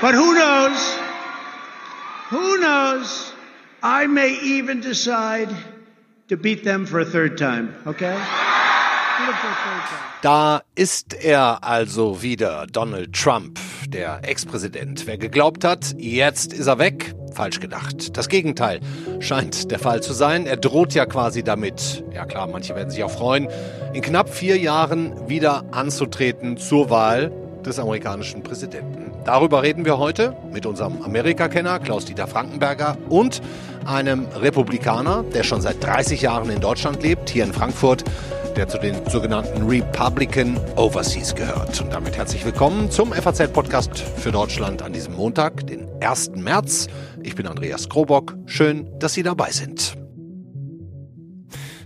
But who knows? Who knows? I may even decide to beat them for a third time, okay? Da ist er also wieder, Donald Trump, der Ex-Präsident. Wer geglaubt hat, jetzt ist er weg, falsch gedacht. Das Gegenteil scheint der Fall zu sein. Er droht ja quasi damit, ja klar, manche werden sich auch freuen, in knapp vier Jahren wieder anzutreten zur Wahl des amerikanischen Präsidenten. Darüber reden wir heute mit unserem Amerikakenner Klaus-Dieter Frankenberger und einem Republikaner, der schon seit 30 Jahren in Deutschland lebt, hier in Frankfurt der zu den sogenannten Republican Overseas gehört. Und damit herzlich willkommen zum FAZ-Podcast für Deutschland an diesem Montag, den 1. März. Ich bin Andreas Krobock. Schön, dass Sie dabei sind.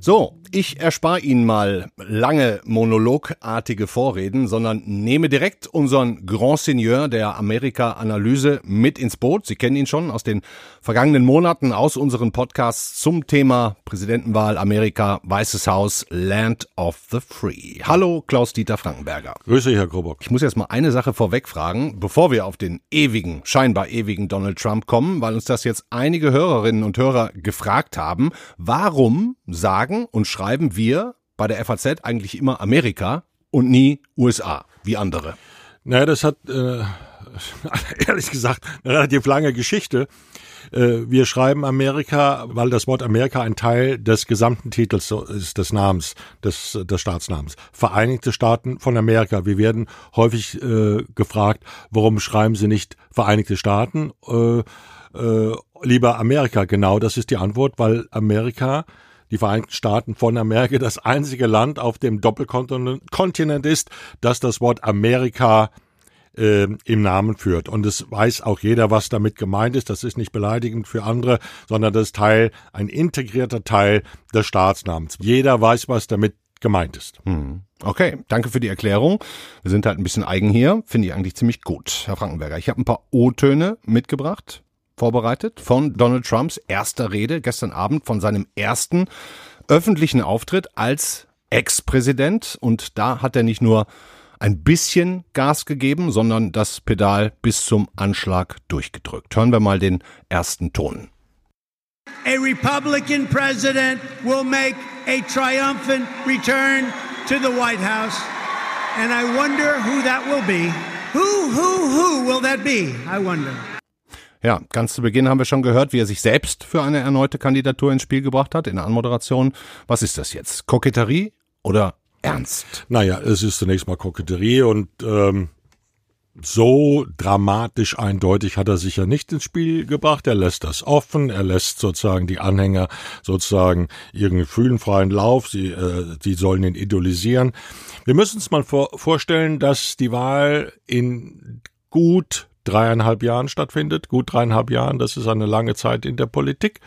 So, ich erspare Ihnen mal lange monologartige Vorreden, sondern nehme direkt unseren Grand Seigneur der Amerika-Analyse mit ins Boot. Sie kennen ihn schon aus den vergangenen Monaten aus unseren Podcasts zum Thema Präsidentenwahl Amerika, Weißes Haus, Land of the Free. Hallo, Klaus-Dieter Frankenberger. Grüße, Herr Grobock. Ich muss jetzt mal eine Sache vorweg fragen, bevor wir auf den ewigen, scheinbar ewigen Donald Trump kommen, weil uns das jetzt einige Hörerinnen und Hörer gefragt haben. Warum sagen und schreiben wir bei der FAZ eigentlich immer Amerika und nie USA, wie andere? Naja, das hat äh, ehrlich gesagt eine relativ lange Geschichte. Äh, wir schreiben Amerika, weil das Wort Amerika ein Teil des gesamten Titels ist, des Namens, des, des Staatsnamens. Vereinigte Staaten von Amerika. Wir werden häufig äh, gefragt, warum schreiben Sie nicht Vereinigte Staaten? Äh, äh, lieber Amerika, genau, das ist die Antwort, weil Amerika die Vereinigten Staaten von Amerika das einzige Land auf dem Doppelkontinent ist, das das Wort Amerika äh, im Namen führt. Und es weiß auch jeder, was damit gemeint ist. Das ist nicht beleidigend für andere, sondern das ist Teil, ein integrierter Teil des Staatsnamens. Jeder weiß, was damit gemeint ist. Hm. Okay, danke für die Erklärung. Wir sind halt ein bisschen eigen hier, finde ich eigentlich ziemlich gut, Herr Frankenberger. Ich habe ein paar O-Töne mitgebracht vorbereitet von Donald Trumps erster Rede gestern Abend von seinem ersten öffentlichen Auftritt als Ex-Präsident. Und da hat er nicht nur ein bisschen Gas gegeben, sondern das Pedal bis zum Anschlag durchgedrückt. Hören wir mal den ersten Ton. A Republican president will make a triumphant return to the White House. And I wonder who that will be. Who, who, who will that be? I wonder. Ja, ganz zu Beginn haben wir schon gehört, wie er sich selbst für eine erneute Kandidatur ins Spiel gebracht hat in der Anmoderation. Was ist das jetzt? Koketterie oder Ernst? Naja, es ist zunächst mal Koketterie und ähm, so dramatisch eindeutig hat er sich ja nicht ins Spiel gebracht. Er lässt das offen, er lässt sozusagen die Anhänger sozusagen ihren gefühlenfreien Lauf, sie, äh, sie sollen ihn idolisieren. Wir müssen uns mal vor, vorstellen, dass die Wahl in gut dreieinhalb Jahren stattfindet. Gut dreieinhalb Jahren, das ist eine lange Zeit in der Politik.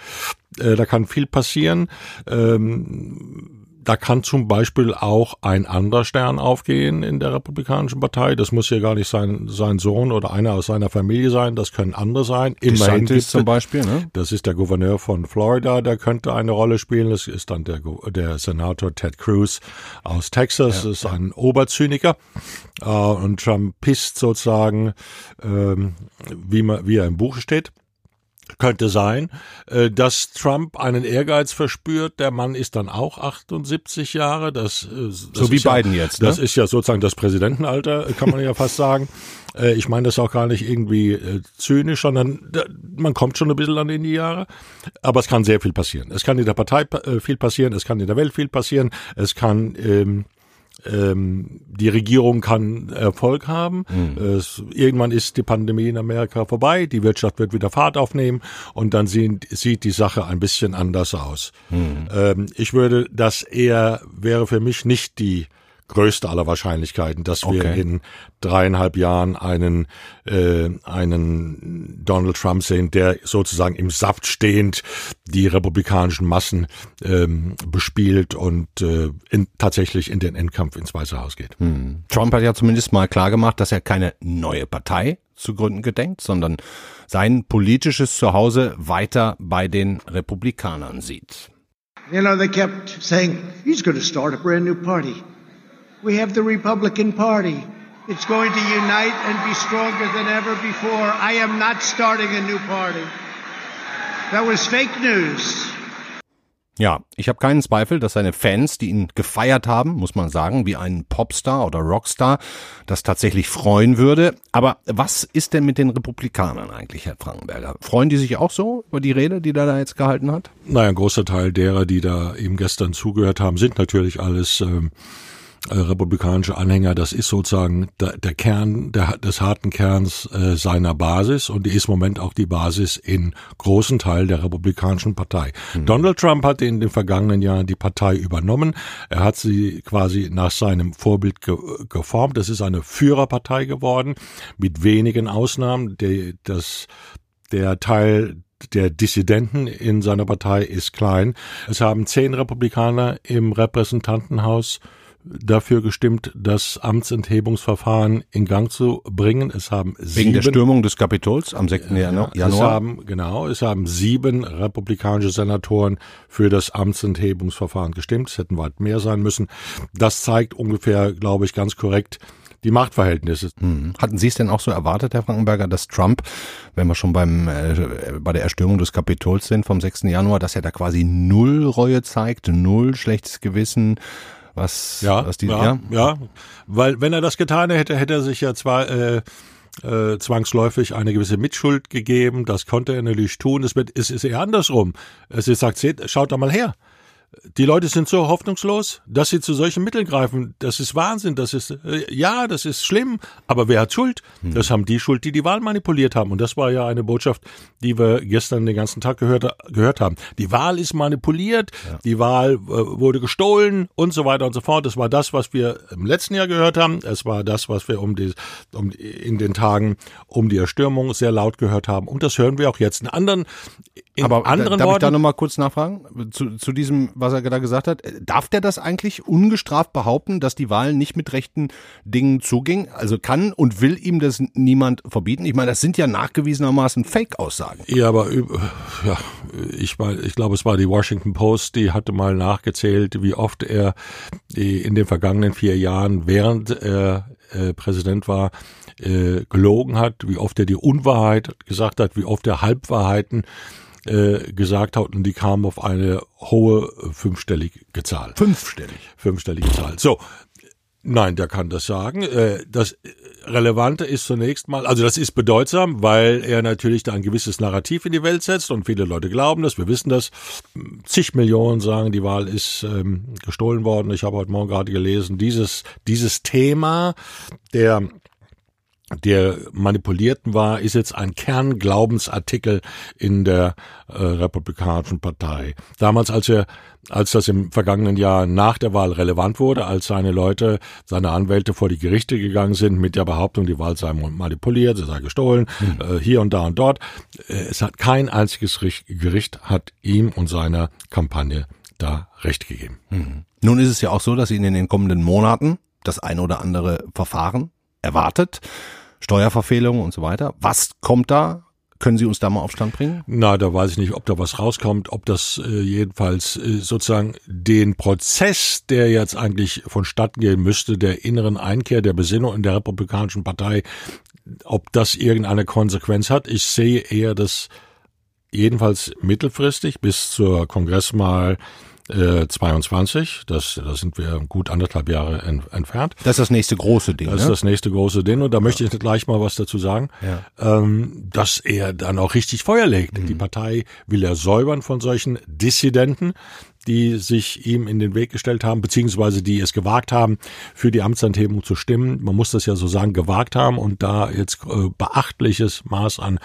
Äh, da kann viel passieren. Ähm, da kann zum Beispiel auch ein anderer Stern aufgehen in der Republikanischen Partei. Das muss ja gar nicht sein, sein Sohn oder einer aus seiner Familie sein. Das können andere sein. Immerhin gibt, zum Beispiel. Ne? Das ist der Gouverneur von Florida, der könnte eine Rolle spielen. Das ist dann der, der Senator Ted Cruz aus Texas. Ja, das ist ja. ein Oberzyniker äh, und Trumpist sozusagen, ähm, wie, man, wie er im Buch steht könnte sein, äh, dass Trump einen Ehrgeiz verspürt. Der Mann ist dann auch 78 Jahre. Das, äh, das so wie ja, Biden jetzt. Ne? Das ist ja sozusagen das Präsidentenalter, kann man ja fast sagen. Äh, ich meine das auch gar nicht irgendwie zynisch, sondern man kommt schon ein bisschen an in die Jahre. Aber es kann sehr viel passieren. Es kann in der Partei viel passieren, es kann in der Welt viel passieren, es kann ähm, ähm, die Regierung kann Erfolg haben. Mhm. Es, irgendwann ist die Pandemie in Amerika vorbei, die Wirtschaft wird wieder Fahrt aufnehmen und dann sieht, sieht die Sache ein bisschen anders aus. Mhm. Ähm, ich würde, das eher wäre für mich nicht die größte aller Wahrscheinlichkeiten, dass wir okay. in dreieinhalb Jahren einen, äh, einen Donald Trump sehen, der sozusagen im Saft stehend die republikanischen Massen ähm, bespielt und äh, in, tatsächlich in den Endkampf ins Weiße Haus geht. Hm. Trump hat ja zumindest mal klargemacht, dass er keine neue Partei zu gründen gedenkt, sondern sein politisches Zuhause weiter bei den Republikanern sieht. You know, they kept saying, he's going to start a brand new party. We have the Republican Party. It's going to unite and be stronger than ever before. I am not starting a new party. That was fake news. Ja, ich habe keinen Zweifel, dass seine Fans, die ihn gefeiert haben, muss man sagen, wie ein Popstar oder Rockstar, das tatsächlich freuen würde. Aber was ist denn mit den Republikanern eigentlich, Herr Frankenberger? Freuen die sich auch so über die Rede, die er da jetzt gehalten hat? Naja, ein großer Teil derer, die da eben gestern zugehört haben, sind natürlich alles ähm, äh, republikanische Anhänger, das ist sozusagen der, der Kern der, des harten Kerns äh, seiner Basis und die ist im Moment auch die Basis in großen Teil der republikanischen Partei. Mhm. Donald Trump hat in den vergangenen Jahren die Partei übernommen. Er hat sie quasi nach seinem Vorbild ge geformt. Das ist eine Führerpartei geworden mit wenigen Ausnahmen. Der, das, der Teil der Dissidenten in seiner Partei ist klein. Es haben zehn Republikaner im Repräsentantenhaus dafür gestimmt, das Amtsenthebungsverfahren in Gang zu bringen. Es haben Wegen sieben, der Stürmung des Kapitols am 6. Januar? Es haben, genau, es haben sieben republikanische Senatoren für das Amtsenthebungsverfahren gestimmt. Es hätten weit mehr sein müssen. Das zeigt ungefähr, glaube ich, ganz korrekt, die Machtverhältnisse. Hm. Hatten Sie es denn auch so erwartet, Herr Frankenberger, dass Trump, wenn wir schon beim äh, bei der Erstürmung des Kapitols sind vom 6. Januar, dass er da quasi null Reue zeigt, null schlechtes Gewissen, was, ja, was die, ja, ja, ja, weil wenn er das getan hätte, hätte er sich ja zwar äh, äh, zwangsläufig eine gewisse Mitschuld gegeben. Das konnte er natürlich tun. Es, wird, es ist eher andersrum. Es ist sagt, seht, schaut da mal her die Leute sind so hoffnungslos, dass sie zu solchen Mitteln greifen. Das ist Wahnsinn. Das ist, äh, ja, das ist schlimm. Aber wer hat Schuld? Hm. Das haben die Schuld, die die Wahl manipuliert haben. Und das war ja eine Botschaft, die wir gestern den ganzen Tag gehört, gehört haben. Die Wahl ist manipuliert. Ja. Die Wahl äh, wurde gestohlen und so weiter und so fort. Das war das, was wir im letzten Jahr gehört haben. Es war das, was wir um die, um, in den Tagen um die Erstürmung sehr laut gehört haben. Und das hören wir auch jetzt. In anderen, in Aber anderen darf Worten, ich da nochmal kurz nachfragen? Zu, zu diesem, was er da gesagt hat, darf der das eigentlich ungestraft behaupten, dass die Wahl nicht mit rechten Dingen zuging? Also kann und will ihm das niemand verbieten? Ich meine, das sind ja nachgewiesenermaßen Fake-Aussagen. Ja, aber ja, ich, ich glaube, es war die Washington Post, die hatte mal nachgezählt, wie oft er in den vergangenen vier Jahren, während er äh, Präsident war, äh, gelogen hat, wie oft er die Unwahrheit gesagt hat, wie oft er Halbwahrheiten äh, gesagt hat und die kamen auf eine hohe fünfstellige Zahl. Fünfstellig? Fünfstellige Zahl. So. Nein, der kann das sagen. Äh, das Relevante ist zunächst mal, also das ist bedeutsam, weil er natürlich da ein gewisses Narrativ in die Welt setzt und viele Leute glauben das, wir wissen das. Zig Millionen sagen, die Wahl ist ähm, gestohlen worden. Ich habe heute Morgen gerade gelesen, dieses, dieses Thema der der manipulierten war, ist jetzt ein Kernglaubensartikel in der äh, Republikanischen Partei. Damals, als er, als das im vergangenen Jahr nach der Wahl relevant wurde, als seine Leute, seine Anwälte vor die Gerichte gegangen sind mit der Behauptung, die Wahl sei manipuliert, sie sei gestohlen, mhm. äh, hier und da und dort. Äh, es hat kein einziges Gericht hat ihm und seiner Kampagne da Recht gegeben. Mhm. Nun ist es ja auch so, dass Ihnen in den kommenden Monaten das eine oder andere Verfahren erwartet. Steuerverfehlungen und so weiter. Was kommt da? Können Sie uns da mal auf Stand bringen? Na, da weiß ich nicht, ob da was rauskommt, ob das äh, jedenfalls äh, sozusagen den Prozess, der jetzt eigentlich vonstatten gehen müsste, der inneren Einkehr, der Besinnung in der Republikanischen Partei, ob das irgendeine Konsequenz hat. Ich sehe eher das jedenfalls mittelfristig bis zur Kongresswahl äh, 22. Das, da sind wir gut anderthalb Jahre en, entfernt. Das ist das nächste große Ding. Das ne? ist das nächste große Ding. Und da ja. möchte ich gleich mal was dazu sagen, ja. ähm, dass er dann auch richtig Feuer legt. Mhm. Die Partei will er säubern von solchen Dissidenten die sich ihm in den Weg gestellt haben, beziehungsweise die es gewagt haben, für die Amtsanhebung zu stimmen. Man muss das ja so sagen, gewagt haben und da jetzt äh, beachtliches Maß an,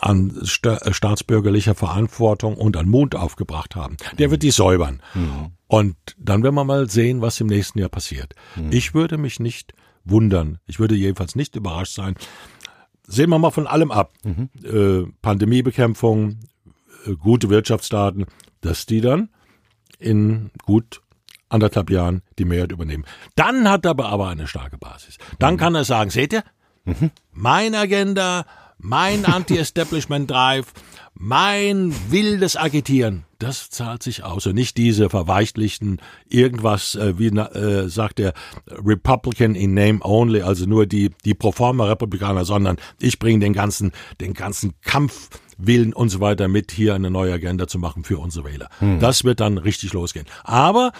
an äh, staatsbürgerlicher Verantwortung und an Mut aufgebracht haben. Der wird die säubern. Mhm. Und dann werden wir mal sehen, was im nächsten Jahr passiert. Mhm. Ich würde mich nicht wundern. Ich würde jedenfalls nicht überrascht sein. Sehen wir mal von allem ab. Mhm. Äh, Pandemiebekämpfung, äh, gute Wirtschaftsdaten, dass die dann in gut anderthalb Jahren die Mehrheit übernehmen. Dann hat er aber eine starke Basis. Dann kann er sagen, seht ihr, mhm. mein Agenda, mein Anti-Establishment Drive, mein wildes Agitieren, das zahlt sich aus und nicht diese verweichlichten irgendwas, äh, wie äh, sagt der Republican in name only, also nur die die Proforma Republikaner, sondern ich bringe den ganzen den ganzen Kampfwillen und so weiter mit, hier eine neue Agenda zu machen für unsere Wähler. Hm. Das wird dann richtig losgehen. Aber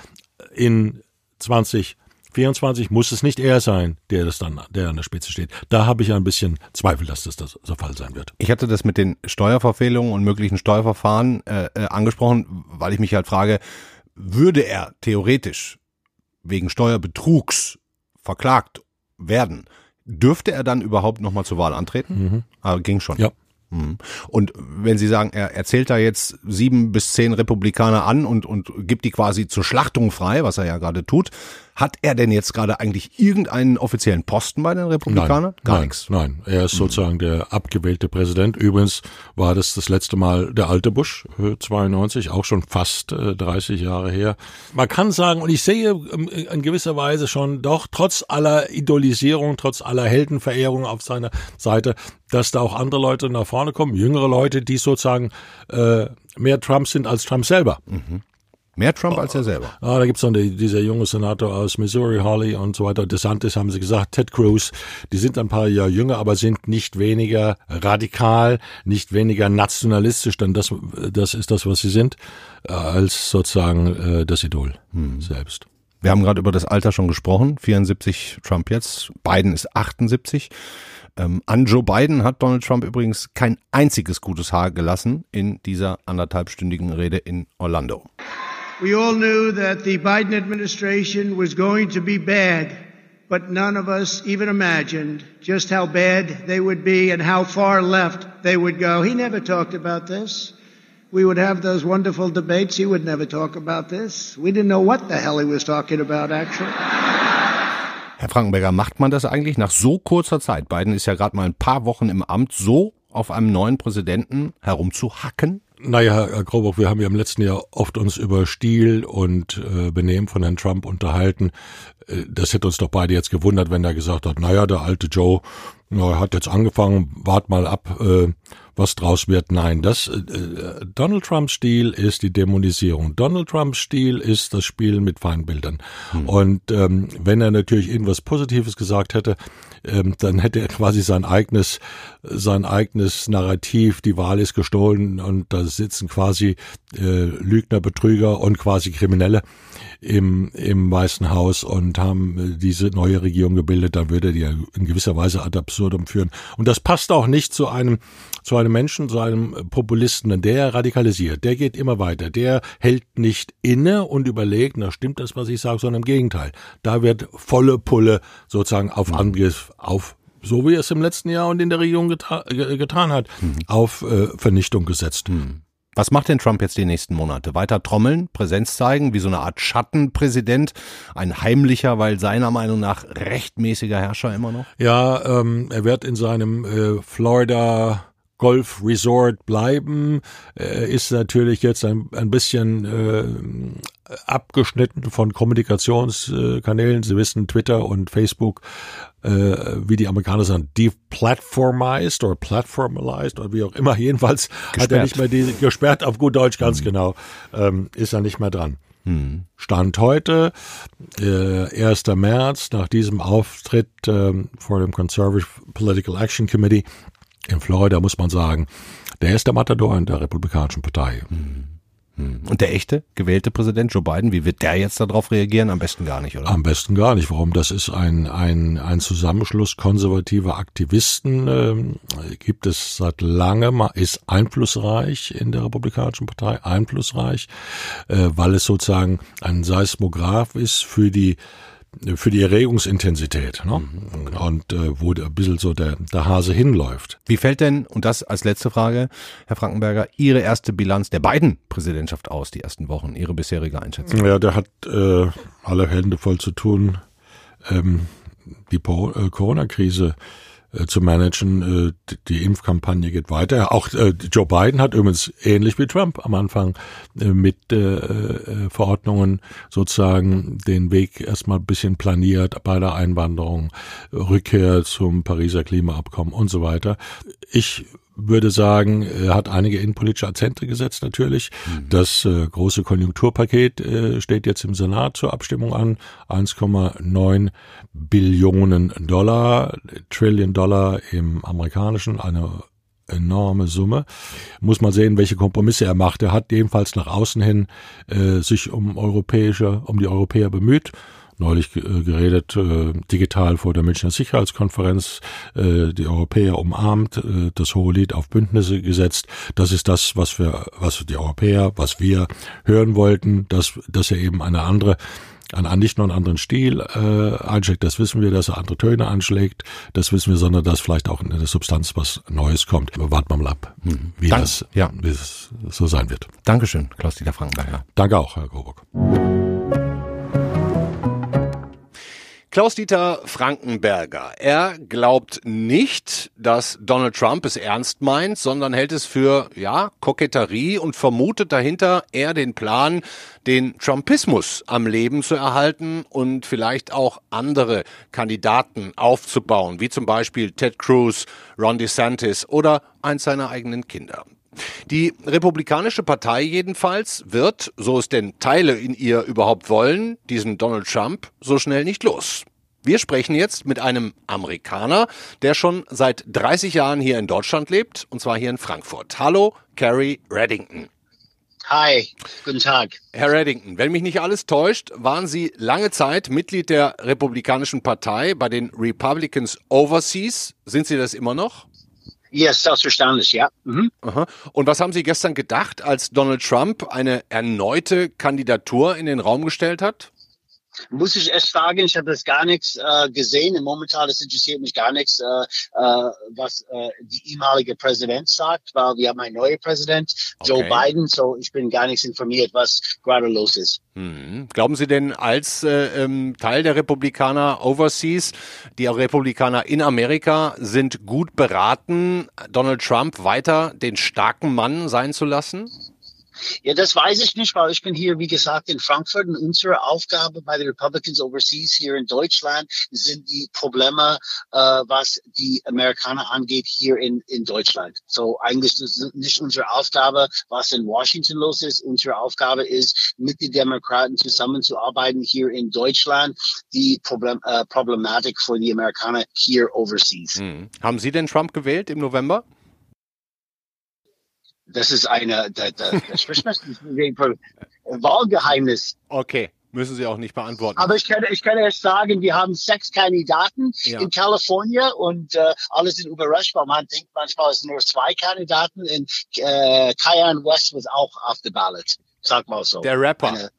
in 20 24 muss es nicht er sein, der das dann, der an der Spitze steht. Da habe ich ein bisschen Zweifel, dass das, das der Fall sein wird. Ich hatte das mit den Steuerverfehlungen und möglichen Steuerverfahren äh, äh, angesprochen, weil ich mich halt frage, würde er theoretisch wegen Steuerbetrugs verklagt werden, dürfte er dann überhaupt nochmal zur Wahl antreten? Mhm. Ah, ging schon. Ja. Mhm. Und wenn Sie sagen, er erzählt da jetzt sieben bis zehn Republikaner an und, und gibt die quasi zur Schlachtung frei, was er ja gerade tut, hat er denn jetzt gerade eigentlich irgendeinen offiziellen Posten bei den Republikanern? Nein, Gar nein, nichts. Nein, er ist sozusagen der abgewählte Präsident. Übrigens war das das letzte Mal der alte Bush, 92, äh, auch schon fast 30 äh, Jahre her. Man kann sagen, und ich sehe ähm, in gewisser Weise schon doch, trotz aller Idolisierung, trotz aller Heldenverehrung auf seiner Seite, dass da auch andere Leute nach vorne kommen, jüngere Leute, die sozusagen äh, mehr Trump sind als Trump selber. Mhm. Mehr Trump als er selber. Ah, da gibt's dann die, dieser junge Senator aus Missouri, Holly und so weiter. DeSantis haben sie gesagt, Ted Cruz. Die sind ein paar Jahre jünger, aber sind nicht weniger radikal, nicht weniger nationalistisch, denn das, das ist das, was sie sind, äh, als sozusagen äh, das Idol hm. selbst. Wir haben gerade über das Alter schon gesprochen. 74 Trump jetzt. Biden ist 78. Ähm, an Joe Biden hat Donald Trump übrigens kein einziges gutes Haar gelassen in dieser anderthalbstündigen Rede in Orlando. We all knew that the Biden administration was going to be bad, but none of us even imagined just how bad they would be and how far left they would go. He never talked about this. We would have those wonderful debates. He would never talk about this. We didn't know what the hell he was talking about, actually. Herr Frankenberger, macht man das eigentlich nach so kurzer Zeit? Biden ist ja gerade mal ein paar Wochen im Amt, so auf einem neuen Präsidenten herumzuhacken? Naja, Herr Graubock, wir haben ja im letzten Jahr oft uns über Stil und äh, Benehmen von Herrn Trump unterhalten. Äh, das hätte uns doch beide jetzt gewundert, wenn er gesagt hat, naja, der alte Joe na, hat jetzt angefangen, wart mal ab, äh, was draus wird. Nein, das äh, äh, Donald Trumps Stil ist die Dämonisierung. Donald Trumps Stil ist das Spielen mit Feindbildern. Hm. Und ähm, wenn er natürlich irgendwas Positives gesagt hätte, ähm, dann hätte er quasi sein eigenes sein eigenes Narrativ, die Wahl ist gestohlen und da sitzen quasi äh, Lügner, Betrüger und quasi Kriminelle im, im Weißen Haus und haben äh, diese neue Regierung gebildet, dann würde die ja in gewisser Weise ad absurdum führen. Und das passt auch nicht zu einem, zu einem Menschen, zu einem Populisten, denn der radikalisiert, der geht immer weiter, der hält nicht inne und überlegt, na stimmt das, was ich sage, sondern im Gegenteil. Da wird volle Pulle sozusagen auf mhm. Angriff, auf so wie er es im letzten Jahr und in der Regierung geta getan hat, mhm. auf äh, Vernichtung gesetzt. Mhm. Was macht denn Trump jetzt die nächsten Monate? Weiter trommeln, Präsenz zeigen, wie so eine Art Schattenpräsident, ein heimlicher, weil seiner Meinung nach rechtmäßiger Herrscher immer noch? Ja, ähm, er wird in seinem äh, Florida Golf Resort bleiben, äh, ist natürlich jetzt ein, ein bisschen äh, abgeschnitten von Kommunikationskanälen. Sie wissen, Twitter und Facebook äh, wie die Amerikaner sagen, deplatformized oder platformalized oder wie auch immer. Jedenfalls gesperrt. hat er nicht mehr die, gesperrt auf gut Deutsch ganz mhm. genau, ähm, ist er nicht mehr dran. Mhm. Stand heute, äh, 1. März, nach diesem Auftritt äh, vor dem Conservative Political Action Committee in Florida, muss man sagen, der ist der Matador in der Republikanischen Partei. Mhm. Hm. Und der echte gewählte Präsident Joe Biden, wie wird der jetzt darauf reagieren? Am besten gar nicht, oder? Am besten gar nicht. Warum? Das ist ein, ein, ein Zusammenschluss konservativer Aktivisten, ähm, gibt es seit langem, ist einflussreich in der Republikanischen Partei, einflussreich, äh, weil es sozusagen ein Seismograph ist für die für die Erregungsintensität ne? Mhm. und äh, wo ein bisschen so der, der Hase hinläuft. Wie fällt denn, und das als letzte Frage, Herr Frankenberger, Ihre erste Bilanz der beiden Präsidentschaft aus, die ersten Wochen, Ihre bisherige Einschätzung? Ja, der hat äh, alle Hände voll zu tun, ähm, die äh, Corona-Krise äh, zu managen. Äh, die Impfkampagne geht weiter. Auch äh, Joe Biden hat übrigens ähnlich wie Trump am Anfang mit Verordnungen sozusagen den Weg erstmal ein bisschen planiert bei der Einwanderung, Rückkehr zum Pariser Klimaabkommen und so weiter. Ich würde sagen, er hat einige innenpolitische Akzente gesetzt natürlich. Mhm. Das äh, große Konjunkturpaket äh, steht jetzt im Senat zur Abstimmung an. 1,9 Billionen Dollar, Trillion Dollar im amerikanischen, eine enorme Summe. Muss man sehen, welche Kompromisse er macht. Er hat jedenfalls nach außen hin äh, sich um europäische, um die Europäer bemüht neulich äh, geredet, äh, digital vor der Münchner Sicherheitskonferenz, äh, die Europäer umarmt, äh, das hohe Lied auf Bündnisse gesetzt. Das ist das, was wir, was die Europäer, was wir hören wollten, dass, dass er eben eine andere an nicht nur einen anderen Stil äh, einschlägt, das wissen wir, dass er andere Töne anschlägt, das wissen wir, sondern dass vielleicht auch in der Substanz was Neues kommt. Warten wir mal ab, hm, wie, Dank, das, ja. wie es so sein wird. Dankeschön, Klaus-Dieter Frankenberger. Danke auch, Herr Coburg. Klaus-Dieter Frankenberger. Er glaubt nicht, dass Donald Trump es ernst meint, sondern hält es für, ja, Koketterie und vermutet dahinter eher den Plan, den Trumpismus am Leben zu erhalten und vielleicht auch andere Kandidaten aufzubauen, wie zum Beispiel Ted Cruz, Ron DeSantis oder eins seiner eigenen Kinder. Die Republikanische Partei jedenfalls wird, so es denn Teile in ihr überhaupt wollen, diesen Donald Trump so schnell nicht los. Wir sprechen jetzt mit einem Amerikaner, der schon seit 30 Jahren hier in Deutschland lebt, und zwar hier in Frankfurt. Hallo, Carrie Reddington. Hi, guten Tag. Herr Reddington, wenn mich nicht alles täuscht, waren Sie lange Zeit Mitglied der Republikanischen Partei bei den Republicans Overseas. Sind Sie das immer noch? Yes, selbstverständlich, ja. Mhm. Und was haben Sie gestern gedacht, als Donald Trump eine erneute Kandidatur in den Raum gestellt hat? Muss ich erst sagen, ich habe das gar nichts äh, gesehen. Momentan das interessiert mich gar nichts, äh, äh, was äh, die ehemalige Präsident sagt, weil wir haben einen neuen Präsident, okay. Joe Biden, so ich bin gar nichts informiert, was gerade los ist. Hm. Glauben Sie denn als äh, ähm, Teil der Republikaner Overseas, die Republikaner in Amerika sind gut beraten, Donald Trump weiter den starken Mann sein zu lassen? Ja, das weiß ich nicht, weil ich bin hier, wie gesagt, in Frankfurt und unsere Aufgabe bei den Republicans Overseas hier in Deutschland sind die Probleme, äh, was die Amerikaner angeht, hier in, in Deutschland. So eigentlich ist nicht unsere Aufgabe, was in Washington los ist. Unsere Aufgabe ist, mit den Demokraten zusammenzuarbeiten hier in Deutschland, die Problem, äh, Problematik für die Amerikaner hier overseas. Hm. Haben Sie denn Trump gewählt im November? Das ist eine, da, da, das Wahlgeheimnis. Okay. Müssen Sie auch nicht beantworten. Aber ich kann, ich kann erst sagen, wir haben sechs Kandidaten ja. in Kalifornien und äh, alle sind überrascht, weil man denkt manchmal, es sind nur zwei Kandidaten. Und äh, Kyan West was auch auf der Ballot. Sag mal so. Der Rapper. Eine,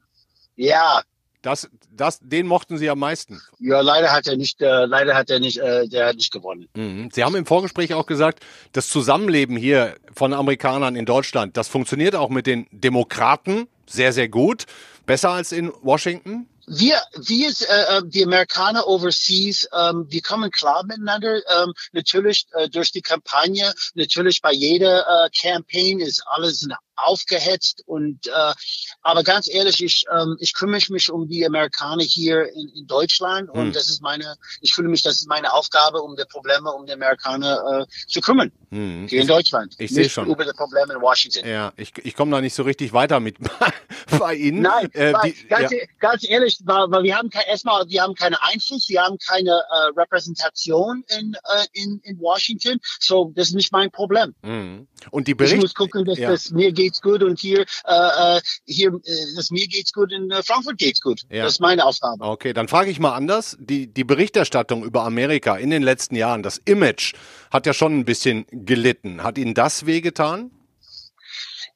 ja, das, das, den mochten Sie am meisten. Ja, leider hat er nicht, äh, leider hat er nicht, äh, der hat nicht gewonnen. Mhm. Sie haben im Vorgespräch auch gesagt, das Zusammenleben hier von Amerikanern in Deutschland, das funktioniert auch mit den Demokraten sehr, sehr gut. Besser als in Washington? wir, wir äh, äh, die Amerikaner overseas, ähm, wir kommen klar miteinander. Ähm, natürlich äh, durch die Kampagne, natürlich bei jeder äh, Campaign ist alles aufgehetzt und äh, aber ganz ehrlich, ich ähm, ich kümmere mich um die Amerikaner hier in, in Deutschland und hm. das ist meine, ich fühle mich, das ist meine Aufgabe, um die Probleme um die Amerikaner äh, zu kümmern hm. hier in Deutschland. Ich sehe schon über die Probleme in Washington. Ja, ich ich komme da nicht so richtig weiter mit bei Ihnen. Nein, äh, die, ganz, ja. ganz ehrlich, weil, weil wir haben kein, erstmal wir haben keine Einfluss, wir haben keine äh, Repräsentation in, äh, in in Washington, so das ist nicht mein Problem. Hm. Und die Bericht, ich muss gucken, dass ja. das mir geht geht's gut und hier, äh, äh hier, äh, das mir geht's gut, in äh, Frankfurt geht's gut. Ja. Das ist meine Aufgabe. Okay, dann frage ich mal anders. Die, die Berichterstattung über Amerika in den letzten Jahren, das Image hat ja schon ein bisschen gelitten. Hat Ihnen das wehgetan?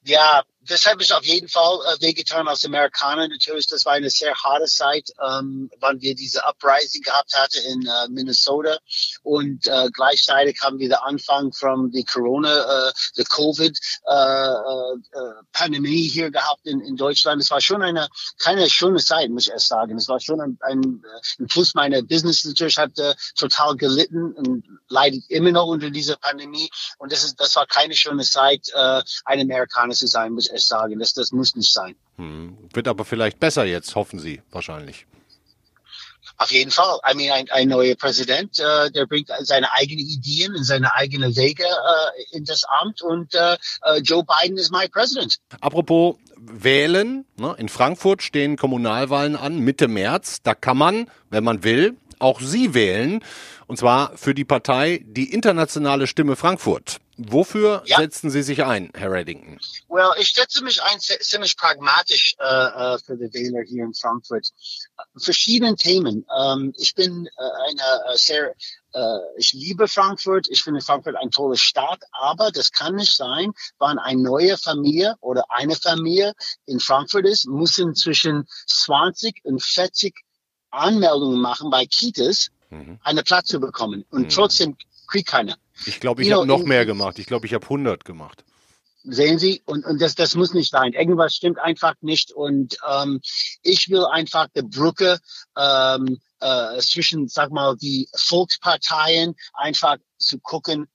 Ja, deshalb ist auf jeden Fall äh, wehgetan als Amerikaner. Natürlich, das war eine sehr harte Zeit, ähm, wann wir diese Uprising gehabt hatten in äh, Minnesota. Und äh, gleichzeitig haben wir den Anfang von der Corona, äh, der Covid-Pandemie äh, äh, hier gehabt in, in Deutschland. Es war schon eine keine schöne Zeit, muss ich erst sagen. Es war schon ein, ein, ein Plus. Meine Business natürlich hat äh, total gelitten und leidet immer noch unter dieser Pandemie. Und das ist, das war keine schöne Zeit, äh, ein Amerikaner zu sein, muss ich sagen. Das, das muss nicht sein. Hm. Wird aber vielleicht besser jetzt, hoffen Sie wahrscheinlich. Auf jeden Fall. I mean, ein, ein neuer Präsident, äh, der bringt seine eigenen Ideen und seine eigenen Wege äh, in das Amt und äh, äh, Joe Biden ist mein Präsident. Apropos wählen, ne? in Frankfurt stehen Kommunalwahlen an, Mitte März. Da kann man, wenn man will, auch Sie wählen. Und zwar für die Partei Die Internationale Stimme Frankfurt. Wofür ja. setzen Sie sich ein, Herr Reddington? Well, ich setze mich ein ziemlich pragmatisch äh, äh, für die Wähler hier in Frankfurt. Verschiedene Themen. Ähm, ich bin äh, eine äh, sehr, äh, ich liebe Frankfurt. Ich finde Frankfurt ein tolle Stadt, aber das kann nicht sein, wann eine neue Familie oder eine Familie in Frankfurt ist, müssen zwischen 20 und 40 Anmeldungen machen bei Kitas, mhm. einen Platz zu bekommen. Und mhm. trotzdem kriegt keiner. Ich glaube, ich habe noch mehr gemacht. Ich glaube, ich habe 100 gemacht. Sehen Sie, und, und das, das muss nicht sein. Irgendwas stimmt einfach nicht. Und ähm, ich will einfach die Brücke ähm, äh, zwischen, sag mal, die Volksparteien einfach zu gucken,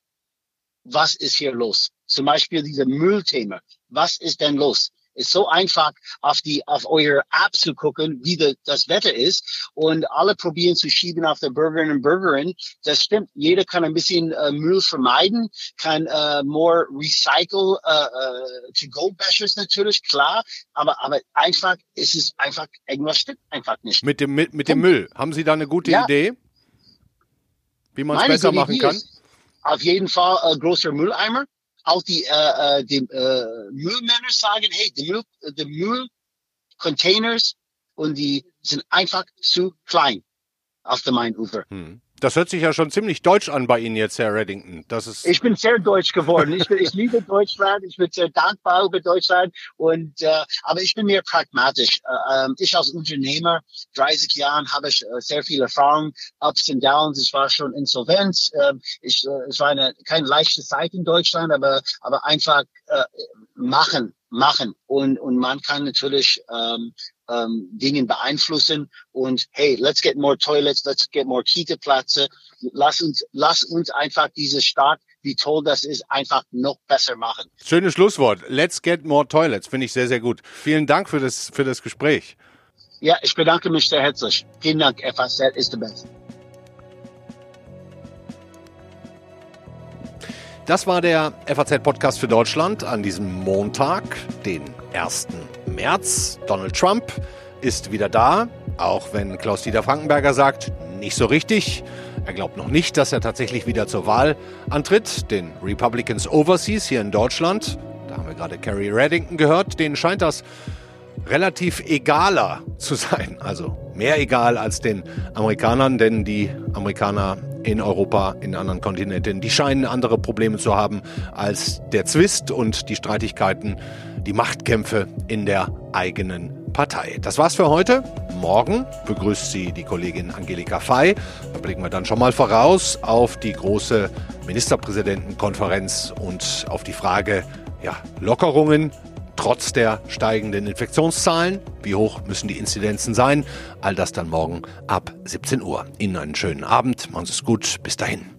was ist hier los. Zum Beispiel diese Müllthema. Was ist denn los? Ist so einfach, auf die, auf eure App zu gucken, wie de, das Wetter ist. Und alle probieren zu schieben auf der Bürgerinnen und Bürgerin. Das stimmt. Jeder kann ein bisschen äh, Müll vermeiden, kann äh, more recycle, äh, äh, to go bashers natürlich, klar. Aber, aber einfach ist es einfach, irgendwas stimmt einfach nicht. Mit dem, mit, mit dem Müll. Haben Sie da eine gute ja. Idee? Wie man es besser machen kann? Auf jeden Fall äh, großer Mülleimer auch die, äh, äh, die äh, Müllmänner sagen, hey, die, Müll, die Müllcontainers und die sind einfach zu klein auf dem Mainufer. Hm. Das hört sich ja schon ziemlich deutsch an bei Ihnen jetzt, Herr Reddington. Das ist ich bin sehr deutsch geworden. Ich, bin, ich liebe Deutschland. Ich bin sehr dankbar über Deutschland. Und äh, aber ich bin mehr pragmatisch. Äh, ähm, ich als Unternehmer, 30 Jahren, habe ich äh, sehr viel Erfahrung, Ups und Downs. Ich war schon insolvent. Äh, ich, äh, es war eine keine leichte Zeit in Deutschland, aber aber einfach äh, machen, machen. Und und man kann natürlich ähm, ähm, Dingen beeinflussen und hey, let's get more toilets, let's get more Kita-Plätze. Lass uns, lass uns einfach diese Stadt, wie toll das ist, einfach noch besser machen. Schönes Schlusswort. Let's get more toilets. Finde ich sehr, sehr gut. Vielen Dank für das, für das Gespräch. Ja, ich bedanke mich sehr herzlich. Vielen Dank. FAZ ist the best. Das war der FAZ-Podcast für Deutschland an diesem Montag, den 1. März. Donald Trump ist wieder da, auch wenn Klaus-Dieter Frankenberger sagt, nicht so richtig. Er glaubt noch nicht, dass er tatsächlich wieder zur Wahl antritt. Den Republicans Overseas hier in Deutschland, da haben wir gerade Kerry Reddington gehört, denen scheint das relativ egaler zu sein. Also mehr egal als den Amerikanern, denn die Amerikaner in Europa, in anderen Kontinenten, die scheinen andere Probleme zu haben als der Zwist und die Streitigkeiten, die Machtkämpfe in der eigenen Partei. Das war's für heute. Morgen begrüßt Sie die Kollegin Angelika Fey. Da blicken wir dann schon mal voraus auf die große Ministerpräsidentenkonferenz und auf die Frage, ja, Lockerungen trotz der steigenden Infektionszahlen. Wie hoch müssen die Inzidenzen sein? All das dann morgen ab 17 Uhr. Ihnen einen schönen Abend. Machen Sie es gut. Bis dahin.